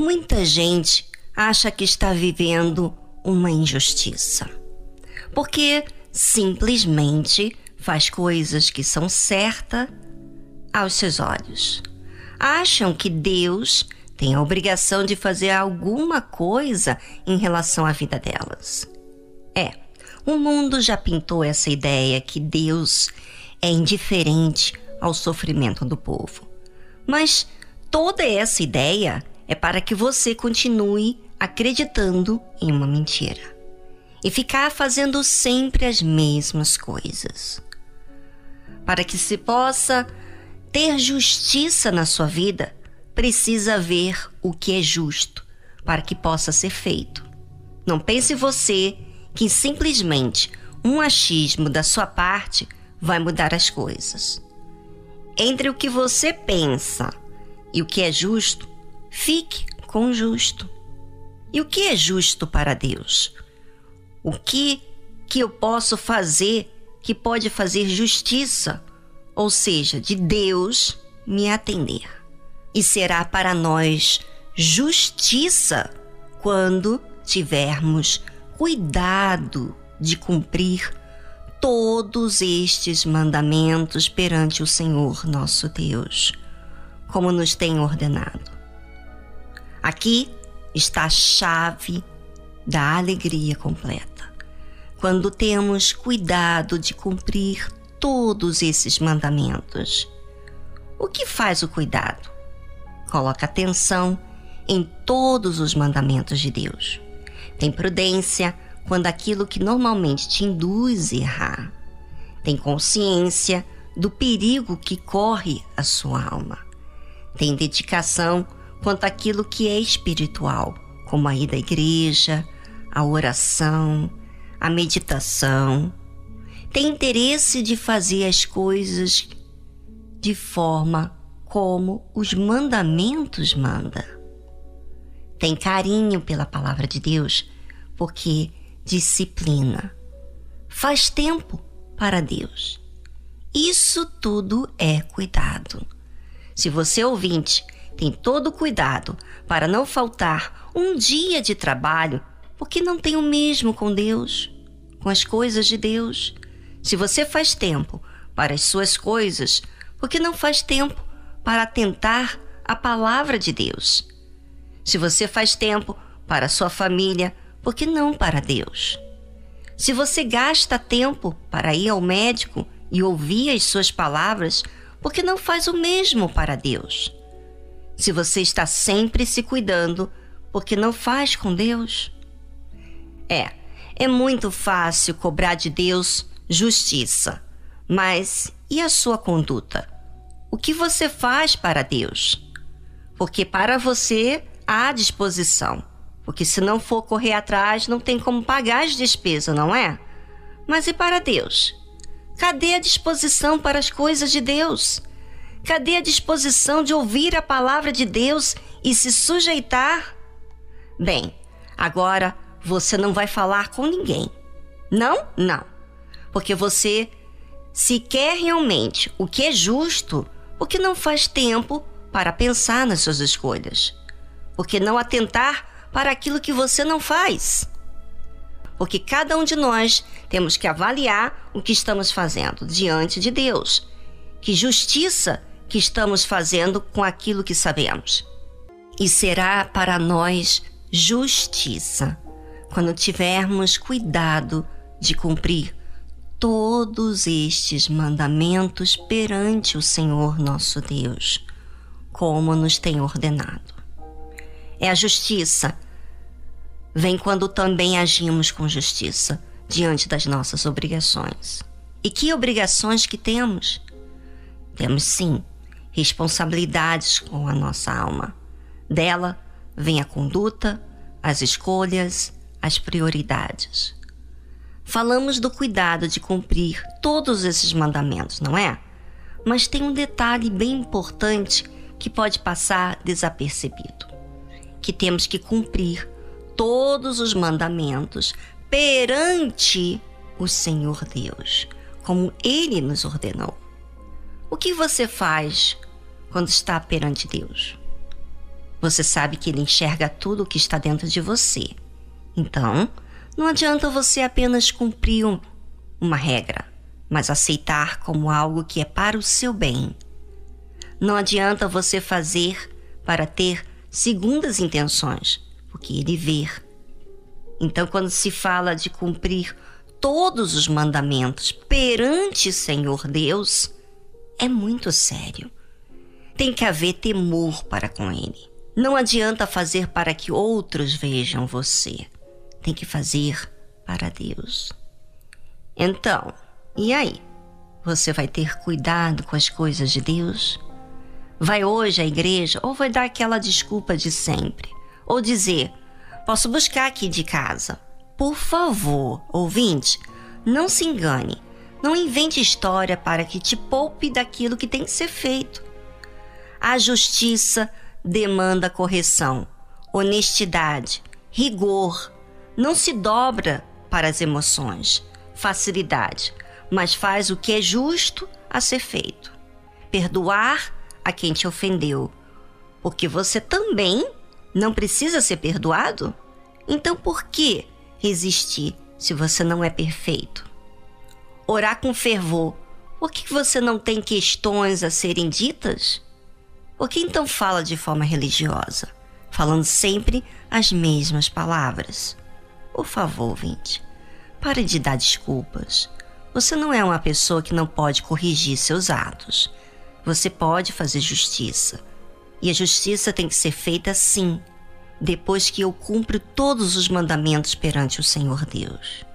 Muita gente acha que está vivendo uma injustiça, porque simplesmente faz coisas que são certas aos seus olhos. Acham que Deus tem a obrigação de fazer alguma coisa em relação à vida delas. É, o mundo já pintou essa ideia que Deus é indiferente ao sofrimento do povo. Mas toda essa ideia é para que você continue acreditando em uma mentira e ficar fazendo sempre as mesmas coisas. Para que se possa ter justiça na sua vida, precisa ver o que é justo para que possa ser feito. Não pense você que simplesmente um achismo da sua parte vai mudar as coisas. Entre o que você pensa e o que é justo, fique com o justo. E o que é justo para Deus? O que que eu posso fazer que pode fazer justiça, ou seja, de Deus me atender? E será para nós justiça quando tivermos cuidado de cumprir todos estes mandamentos perante o Senhor nosso Deus, como nos tem ordenado. Aqui está a chave da alegria completa. Quando temos cuidado de cumprir todos esses mandamentos. O que faz o cuidado? Coloca atenção em todos os mandamentos de Deus. Tem prudência quando aquilo que normalmente te induz a errar. Tem consciência do perigo que corre a sua alma. Tem dedicação quanto àquilo que é espiritual, como a ida à igreja, a oração, a meditação. Tem interesse de fazer as coisas de forma como os mandamentos manda. Tem carinho pela palavra de Deus, porque disciplina. Faz tempo para Deus. Isso tudo é cuidado. Se você ouvinte tem todo o cuidado para não faltar um dia de trabalho, porque não tem o mesmo com Deus, com as coisas de Deus. Se você faz tempo para as suas coisas, porque não faz tempo para atentar a palavra de Deus. Se você faz tempo para a sua família, por que não para Deus? Se você gasta tempo para ir ao médico e ouvir as suas palavras, por que não faz o mesmo para Deus? Se você está sempre se cuidando, por que não faz com Deus? É, é muito fácil cobrar de Deus justiça, mas e a sua conduta? O que você faz para Deus? Porque para você há disposição porque se não for correr atrás, não tem como pagar as despesas, não é? Mas e para Deus? Cadê a disposição para as coisas de Deus? Cadê a disposição de ouvir a palavra de Deus e se sujeitar? Bem, agora você não vai falar com ninguém. Não? Não. Porque você, se quer realmente o que é justo, porque não faz tempo para pensar nas suas escolhas. Porque não atentar para aquilo que você não faz. Porque cada um de nós temos que avaliar o que estamos fazendo diante de Deus. Que justiça que estamos fazendo com aquilo que sabemos. E será para nós justiça quando tivermos cuidado de cumprir todos estes mandamentos perante o Senhor nosso Deus, como nos tem ordenado é a justiça. Vem quando também agimos com justiça diante das nossas obrigações. E que obrigações que temos? Temos sim responsabilidades com a nossa alma. Dela vem a conduta, as escolhas, as prioridades. Falamos do cuidado de cumprir todos esses mandamentos, não é? Mas tem um detalhe bem importante que pode passar desapercebido que temos que cumprir todos os mandamentos perante o Senhor Deus, como Ele nos ordenou. O que você faz quando está perante Deus? Você sabe que ele enxerga tudo o que está dentro de você. Então, não adianta você apenas cumprir um, uma regra, mas aceitar como algo que é para o seu bem. Não adianta você fazer para ter segundas intenções, porque ele vê. Então, quando se fala de cumprir todos os mandamentos perante Senhor Deus, é muito sério. Tem que haver temor para com ele. Não adianta fazer para que outros vejam você. Tem que fazer para Deus. Então, e aí? Você vai ter cuidado com as coisas de Deus? Vai hoje à igreja ou vai dar aquela desculpa de sempre? Ou dizer: Posso buscar aqui de casa? Por favor, ouvinte, não se engane. Não invente história para que te poupe daquilo que tem que ser feito. A justiça demanda correção, honestidade, rigor. Não se dobra para as emoções, facilidade, mas faz o que é justo a ser feito. Perdoar a quem te ofendeu, porque você também não precisa ser perdoado? Então por que resistir se você não é perfeito? Orar com fervor, por que você não tem questões a serem ditas? Por que então fala de forma religiosa, falando sempre as mesmas palavras? Por favor, vinte, pare de dar desculpas. Você não é uma pessoa que não pode corrigir seus atos. Você pode fazer justiça. E a justiça tem que ser feita sim, depois que eu cumpro todos os mandamentos perante o Senhor Deus.